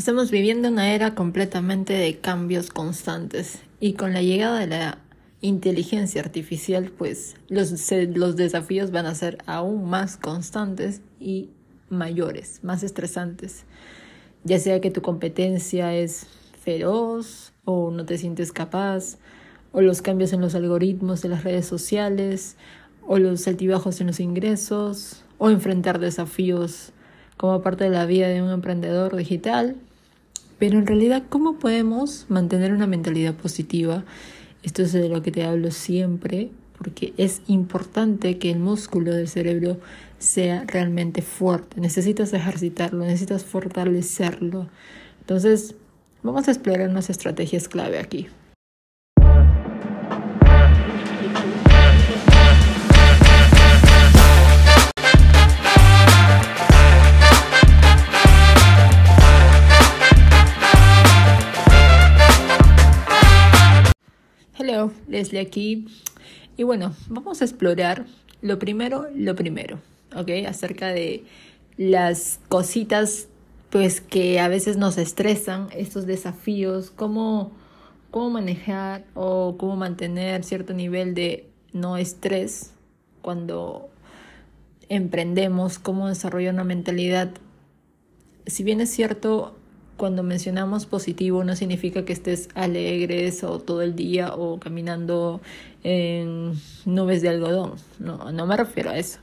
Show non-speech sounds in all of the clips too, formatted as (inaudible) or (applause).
Estamos viviendo una era completamente de cambios constantes y con la llegada de la inteligencia artificial, pues los, los desafíos van a ser aún más constantes y mayores, más estresantes. Ya sea que tu competencia es feroz o no te sientes capaz, o los cambios en los algoritmos de las redes sociales, o los altibajos en los ingresos, o enfrentar desafíos como parte de la vida de un emprendedor digital. Pero en realidad, ¿cómo podemos mantener una mentalidad positiva? Esto es de lo que te hablo siempre, porque es importante que el músculo del cerebro sea realmente fuerte. Necesitas ejercitarlo, necesitas fortalecerlo. Entonces, vamos a explorar unas estrategias clave aquí. Hello, Leslie aquí. Y bueno, vamos a explorar lo primero, lo primero, ¿ok? Acerca de las cositas, pues que a veces nos estresan, estos desafíos, cómo, cómo manejar o cómo mantener cierto nivel de no estrés cuando emprendemos, cómo desarrollar una mentalidad. Si bien es cierto, cuando mencionamos positivo no significa que estés alegres o todo el día o caminando en nubes de algodón. No, no me refiero a eso.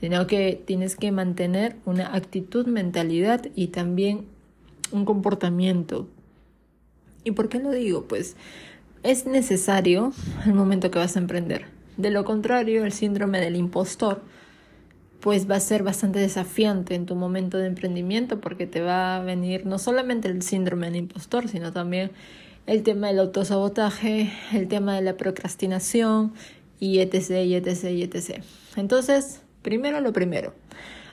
Sino que tienes que mantener una actitud, mentalidad y también un comportamiento. ¿Y por qué lo digo? Pues es necesario el momento que vas a emprender. De lo contrario, el síndrome del impostor pues va a ser bastante desafiante en tu momento de emprendimiento porque te va a venir no solamente el síndrome del impostor, sino también el tema del autosabotaje, el tema de la procrastinación y etc, y etc, y etc. Entonces, primero lo primero,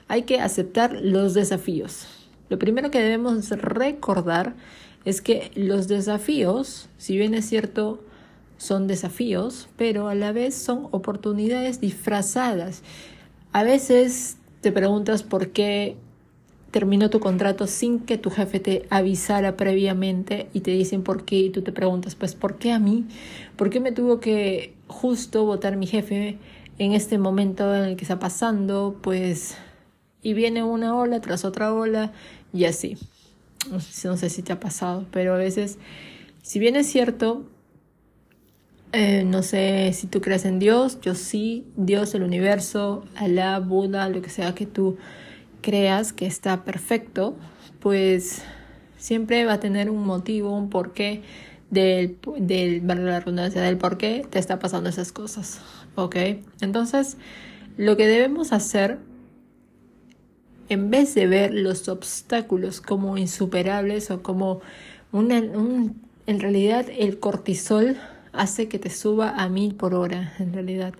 hay que aceptar los desafíos. Lo primero que debemos recordar es que los desafíos, si bien es cierto, son desafíos, pero a la vez son oportunidades disfrazadas. A veces te preguntas por qué terminó tu contrato sin que tu jefe te avisara previamente y te dicen por qué y tú te preguntas, pues ¿por qué a mí? ¿Por qué me tuvo que justo votar mi jefe en este momento en el que está pasando? Pues y viene una ola tras otra ola y así. No sé si te ha pasado, pero a veces, si bien es cierto, eh, no sé si tú crees en Dios, yo sí, Dios, el universo, Alá, Buda, lo que sea que tú creas que está perfecto, pues siempre va a tener un motivo, un porqué del, del, la redundancia, del por qué te está pasando esas cosas, ¿ok? Entonces, lo que debemos hacer, en vez de ver los obstáculos como insuperables o como una, un, en realidad el cortisol hace que te suba a mil por hora en realidad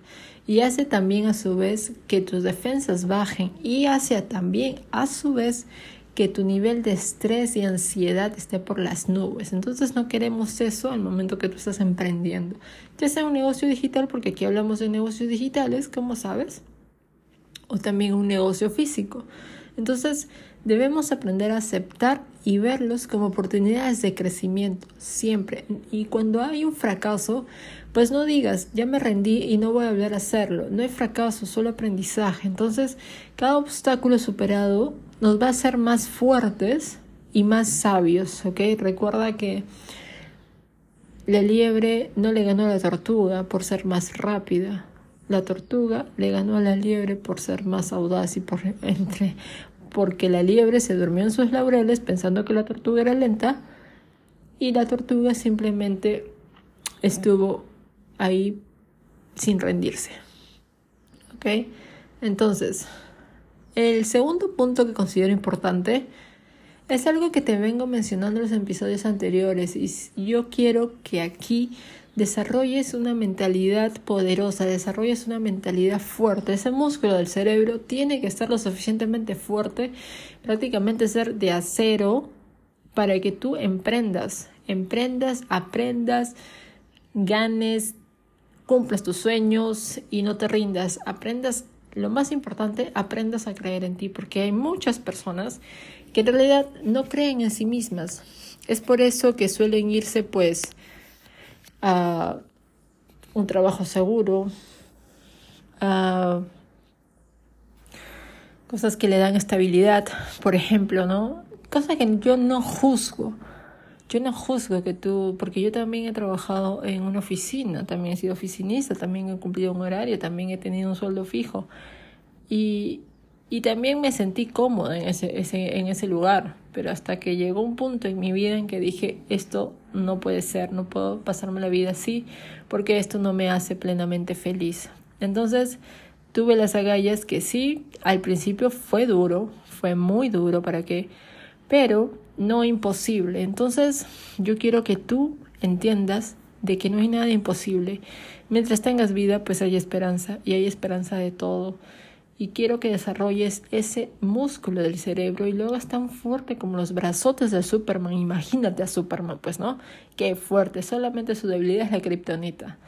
y hace también a su vez que tus defensas bajen y hace también a su vez que tu nivel de estrés y ansiedad esté por las nubes. Entonces no queremos eso al momento que tú estás emprendiendo. Ya sea un negocio digital, porque aquí hablamos de negocios digitales, como sabes, o también un negocio físico. Entonces debemos aprender a aceptar y verlos como oportunidades de crecimiento siempre. Y cuando hay un fracaso, pues no digas, ya me rendí y no voy a volver a hacerlo. No hay fracaso, solo aprendizaje. Entonces, cada obstáculo superado nos va a hacer más fuertes y más sabios, ¿ok? Recuerda que la liebre no le ganó a la tortuga por ser más rápida. La tortuga le ganó a la liebre por ser más audaz y por entre porque la liebre se durmió en sus laureles pensando que la tortuga era lenta y la tortuga simplemente estuvo ahí sin rendirse. ¿Ok? Entonces, el segundo punto que considero importante es algo que te vengo mencionando en los episodios anteriores y yo quiero que aquí desarrolles una mentalidad poderosa, desarrolles una mentalidad fuerte. Ese músculo del cerebro tiene que estar lo suficientemente fuerte, prácticamente ser de acero, para que tú emprendas, emprendas, aprendas, ganes, cumplas tus sueños y no te rindas, aprendas lo más importante, aprendas a creer en ti, porque hay muchas personas que en realidad no creen en sí mismas. Es por eso que suelen irse pues a un trabajo seguro, a cosas que le dan estabilidad, por ejemplo, ¿no? Cosa que yo no juzgo. Yo no juzgo que tú, porque yo también he trabajado en una oficina, también he sido oficinista, también he cumplido un horario, también he tenido un sueldo fijo. Y, y también me sentí cómoda en ese, en ese lugar, pero hasta que llegó un punto en mi vida en que dije, esto no puede ser, no puedo pasarme la vida así, porque esto no me hace plenamente feliz. Entonces tuve las agallas que sí, al principio fue duro, fue muy duro para que, pero no imposible. Entonces, yo quiero que tú entiendas de que no hay nada imposible. Mientras tengas vida, pues hay esperanza y hay esperanza de todo. Y quiero que desarrolles ese músculo del cerebro y lo hagas tan fuerte como los brazotes de Superman. Imagínate a Superman, pues, ¿no? Qué fuerte. Solamente su debilidad es la kriptonita.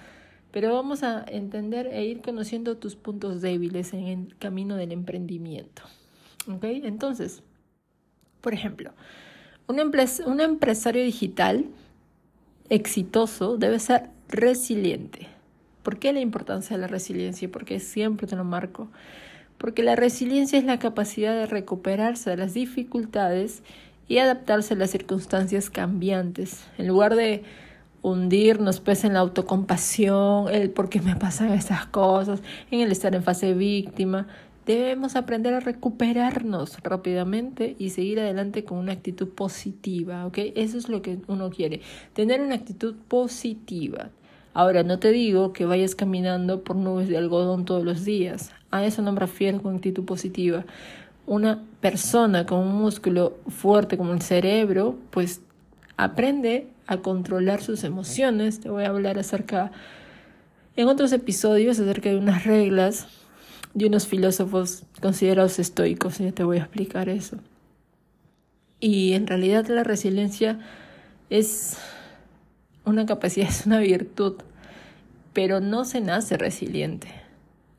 Pero vamos a entender e ir conociendo tus puntos débiles en el camino del emprendimiento. ¿Ok? Entonces, por ejemplo, un, un empresario digital exitoso debe ser resiliente. ¿Por qué la importancia de la resiliencia? Porque siempre te lo marco. Porque la resiliencia es la capacidad de recuperarse de las dificultades y adaptarse a las circunstancias cambiantes. En lugar de hundirnos pues en la autocompasión, el por qué me pasan estas cosas, en el estar en fase víctima, Debemos aprender a recuperarnos rápidamente y seguir adelante con una actitud positiva, ¿ok? Eso es lo que uno quiere, tener una actitud positiva. Ahora, no te digo que vayas caminando por nubes de algodón todos los días. A eso no me refiero con actitud positiva. Una persona con un músculo fuerte como el cerebro, pues aprende a controlar sus emociones. Te voy a hablar acerca en otros episodios acerca de unas reglas de unos filósofos considerados estoicos, ya te voy a explicar eso. Y en realidad la resiliencia es una capacidad, es una virtud, pero no se nace resiliente.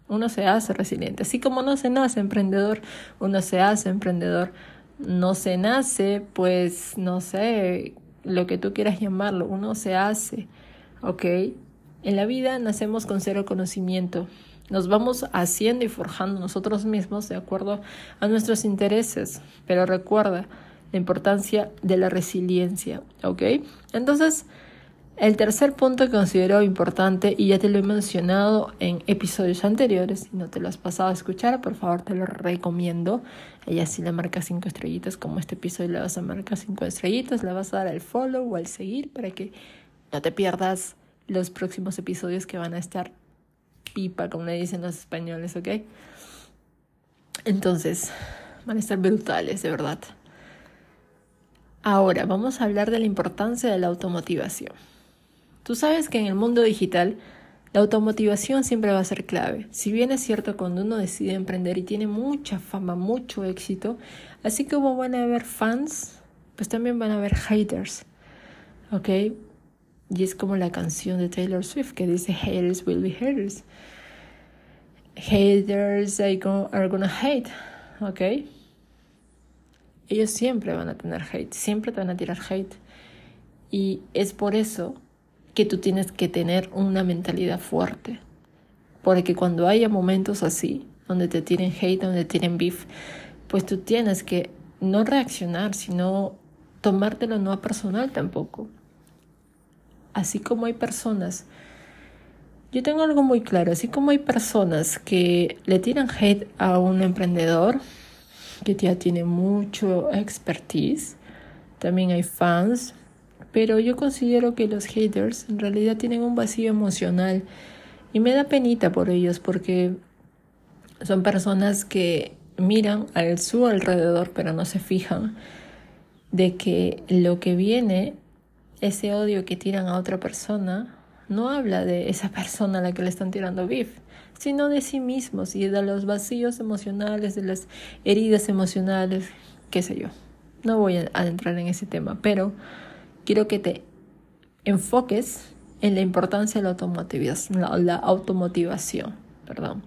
Uno se hace resiliente, así como no se nace emprendedor, uno se hace emprendedor. No se nace, pues, no sé, lo que tú quieras llamarlo, uno se hace, ¿ok? En la vida nacemos con cero conocimiento, nos vamos haciendo y forjando nosotros mismos de acuerdo a nuestros intereses. Pero recuerda la importancia de la resiliencia, ¿ok? Entonces, el tercer punto que considero importante, y ya te lo he mencionado en episodios anteriores, si no te lo has pasado a escuchar, por favor te lo recomiendo. Ella sí le marca cinco estrellitas, como este episodio le vas a marcar cinco estrellitas, le vas a dar el follow o al seguir para que no te pierdas los próximos episodios que van a estar pipa, como le dicen los españoles, ¿ok? Entonces, van a estar brutales, de verdad. Ahora, vamos a hablar de la importancia de la automotivación. Tú sabes que en el mundo digital, la automotivación siempre va a ser clave. Si bien es cierto cuando uno decide emprender y tiene mucha fama, mucho éxito, así como van a haber fans, pues también van a haber haters. ¿Ok? Y es como la canción de Taylor Swift que dice haters will be haters. Haters are gonna hate, ¿ok? Ellos siempre van a tener hate, siempre te van a tirar hate. Y es por eso que tú tienes que tener una mentalidad fuerte. Porque cuando haya momentos así, donde te tiren hate, donde te tiren beef, pues tú tienes que no reaccionar, sino tomártelo no a personal tampoco así como hay personas, yo tengo algo muy claro, así como hay personas que le tiran hate a un emprendedor que ya tiene mucho expertise, también hay fans, pero yo considero que los haters en realidad tienen un vacío emocional y me da penita por ellos porque son personas que miran a su alrededor pero no se fijan de que lo que viene ese odio que tiran a otra persona no habla de esa persona a la que le están tirando beef, sino de sí mismos y de los vacíos emocionales, de las heridas emocionales, qué sé yo. No voy a entrar en ese tema, pero quiero que te enfoques en la importancia de la automotivación, la, automotivación, perdón,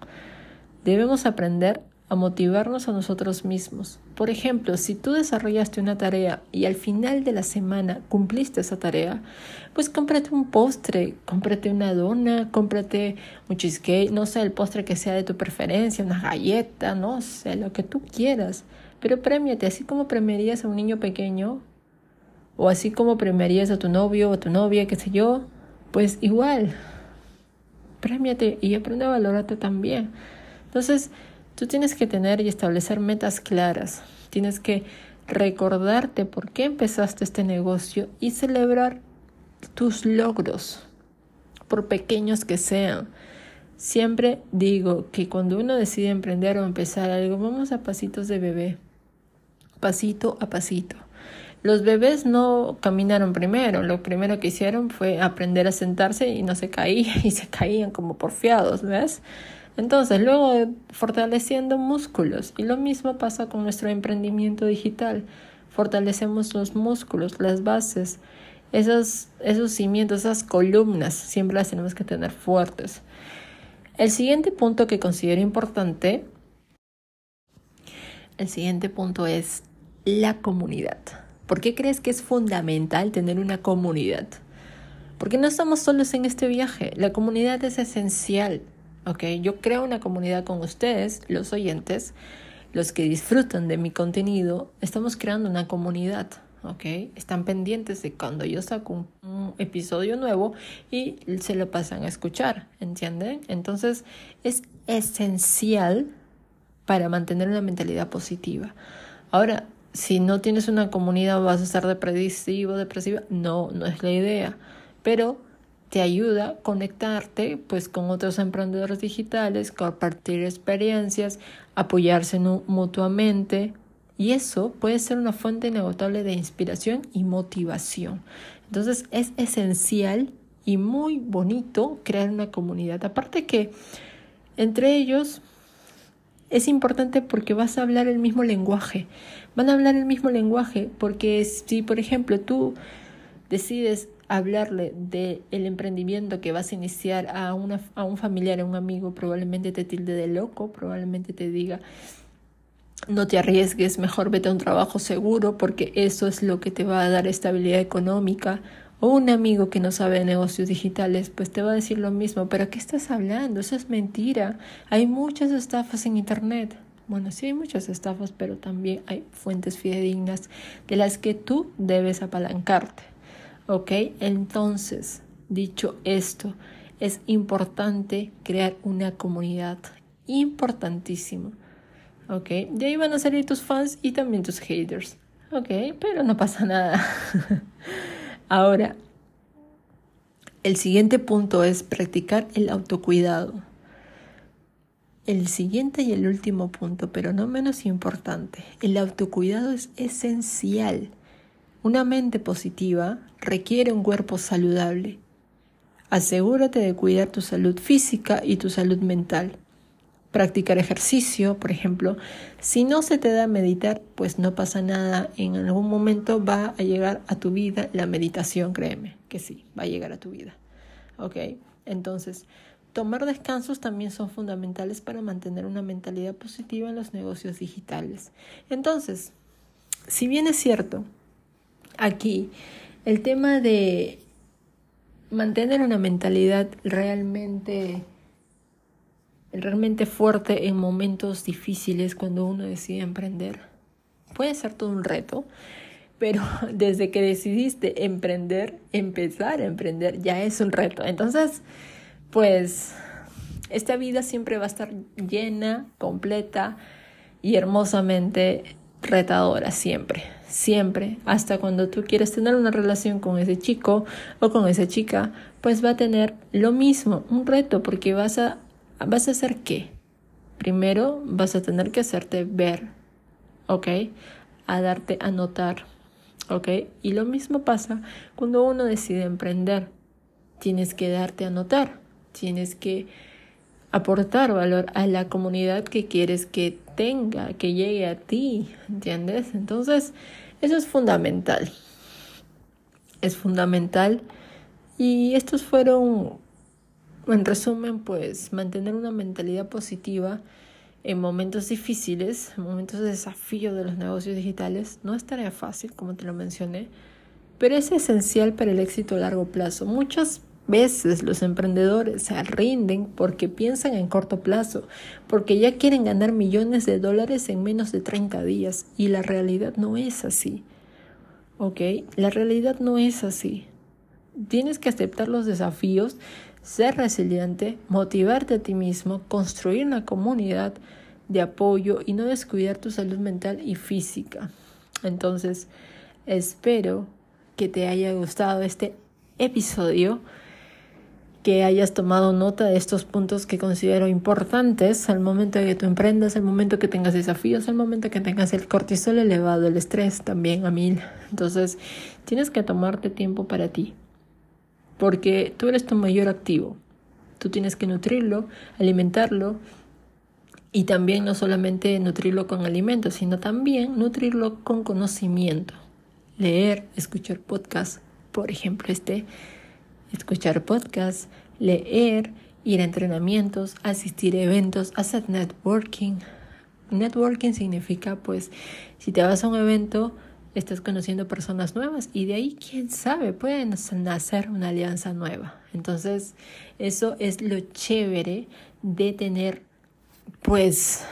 debemos aprender a motivarnos a nosotros mismos. Por ejemplo, si tú desarrollaste una tarea y al final de la semana cumpliste esa tarea, pues cómprate un postre, cómprate una dona, cómprate un cheesecake, no sé, el postre que sea de tu preferencia, una galleta, no sé, lo que tú quieras. Pero premiate, así como premiarías a un niño pequeño, o así como premiarías a tu novio o a tu novia, qué sé yo, pues igual, premiate y aprende a valorarte también. Entonces, Tú tienes que tener y establecer metas claras. Tienes que recordarte por qué empezaste este negocio y celebrar tus logros, por pequeños que sean. Siempre digo que cuando uno decide emprender o empezar algo, vamos a pasitos de bebé, pasito a pasito. Los bebés no caminaron primero, lo primero que hicieron fue aprender a sentarse y no se caían (laughs) y se caían como porfiados, ¿ves? Entonces, luego fortaleciendo músculos. Y lo mismo pasa con nuestro emprendimiento digital. Fortalecemos los músculos, las bases, esos, esos cimientos, esas columnas, siempre las tenemos que tener fuertes. El siguiente punto que considero importante, el siguiente punto es la comunidad. ¿Por qué crees que es fundamental tener una comunidad? Porque no estamos solos en este viaje. La comunidad es esencial. Yo creo una comunidad con ustedes, los oyentes, los que disfrutan de mi contenido, estamos creando una comunidad, ¿ok? Están pendientes de cuando yo saco un, episodio nuevo y se lo pasan a escuchar, ¿entienden? Entonces es esencial para mantener una mentalidad positiva. Ahora, si no tienes una comunidad vas a estar depresivo, depresiva, no, no es la idea, pero te ayuda a conectarte pues con otros emprendedores digitales, compartir experiencias, apoyarse mutuamente y eso puede ser una fuente inagotable de inspiración y motivación. Entonces es esencial y muy bonito crear una comunidad. Aparte que entre ellos es importante porque vas a hablar el mismo lenguaje. Van a hablar el mismo lenguaje porque si por ejemplo tú decides hablarle del el emprendimiento que vas a iniciar a, una, a un familiar, a un amigo, probablemente te tilde de loco, probablemente te diga, no te arriesgues, mejor vete a un trabajo seguro porque eso es lo que te va a dar estabilidad económica. O un amigo que no sabe de negocios digitales, pues te va a decir lo mismo, pero ¿qué estás hablando? Eso es mentira. Hay muchas estafas en Internet. Bueno, sí hay muchas estafas, pero también hay fuentes fidedignas de las que tú debes apalancarte. ¿Ok? Entonces, dicho esto, es importante crear una comunidad. Importantísimo. ¿Ok? De ahí van a salir tus fans y también tus haters. ¿Ok? Pero no pasa nada. (laughs) Ahora, el siguiente punto es practicar el autocuidado. El siguiente y el último punto, pero no menos importante, el autocuidado es esencial. Una mente positiva requiere un cuerpo saludable. Asegúrate de cuidar tu salud física y tu salud mental. Practicar ejercicio, por ejemplo. Si no se te da meditar, pues no pasa nada. En algún momento va a llegar a tu vida la meditación, créeme, que sí, va a llegar a tu vida. ¿Ok? Entonces, tomar descansos también son fundamentales para mantener una mentalidad positiva en los negocios digitales. Entonces, si bien es cierto, aquí el tema de mantener una mentalidad realmente realmente fuerte en momentos difíciles cuando uno decide emprender. Puede ser todo un reto pero (laughs) desde que decidiste emprender empezar a emprender ya es un reto. Entonces pues esta vida siempre va a estar llena completa y hermosamente retadora siempre siempre, hasta cuando tú quieres tener una relación con ese chico o con esa chica, pues va a tener lo mismo, un reto, porque vas a, vas a hacer qué? Primero vas a tener que hacerte ver, ¿ok? A darte a notar, ¿ok? Y lo mismo pasa cuando uno decide emprender. Tienes que darte a notar, tienes que aportar valor a la comunidad que quieres que tenga, que llegue a ti, ¿entiendes? Entonces, eso es fundamental. Es fundamental. Y estos fueron, en resumen, pues mantener una mentalidad positiva en momentos difíciles, en momentos de desafío de los negocios digitales, no es tarea fácil, como te lo mencioné, pero es esencial para el éxito a largo plazo. Muchas veces los emprendedores se rinden porque piensan en corto plazo, porque ya quieren ganar millones de dólares en menos de 30 días y la realidad no es así. ¿Ok? La realidad no es así. Tienes que aceptar los desafíos, ser resiliente, motivarte a ti mismo, construir una comunidad de apoyo y no descuidar tu salud mental y física. Entonces, espero que te haya gustado este episodio que hayas tomado nota de estos puntos que considero importantes al momento de que tú emprendas, al momento que tengas desafíos, al momento que tengas el cortisol elevado, el estrés también a mil. Entonces, tienes que tomarte tiempo para ti, porque tú eres tu mayor activo. Tú tienes que nutrirlo, alimentarlo y también no solamente nutrirlo con alimentos, sino también nutrirlo con conocimiento. Leer, escuchar podcasts, por ejemplo, este escuchar podcasts, leer, ir a entrenamientos, asistir a eventos, hacer networking. Networking significa, pues, si te vas a un evento, estás conociendo personas nuevas y de ahí, quién sabe, pueden nacer una alianza nueva. Entonces, eso es lo chévere de tener, pues,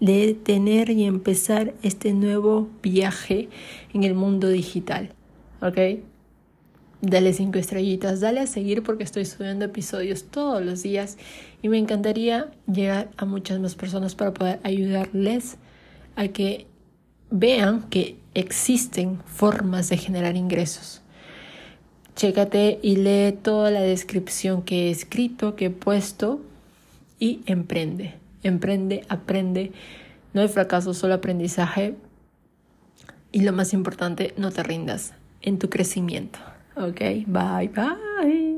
de tener y empezar este nuevo viaje en el mundo digital. ¿Ok? dale cinco estrellitas, dale a seguir porque estoy subiendo episodios todos los días y me encantaría llegar a muchas más personas para poder ayudarles a que vean que existen formas de generar ingresos. Chécate y lee toda la descripción que he escrito, que he puesto y emprende. Emprende, aprende. No hay fracaso, solo aprendizaje. Y lo más importante, no te rindas en tu crecimiento. Okay, bye bye.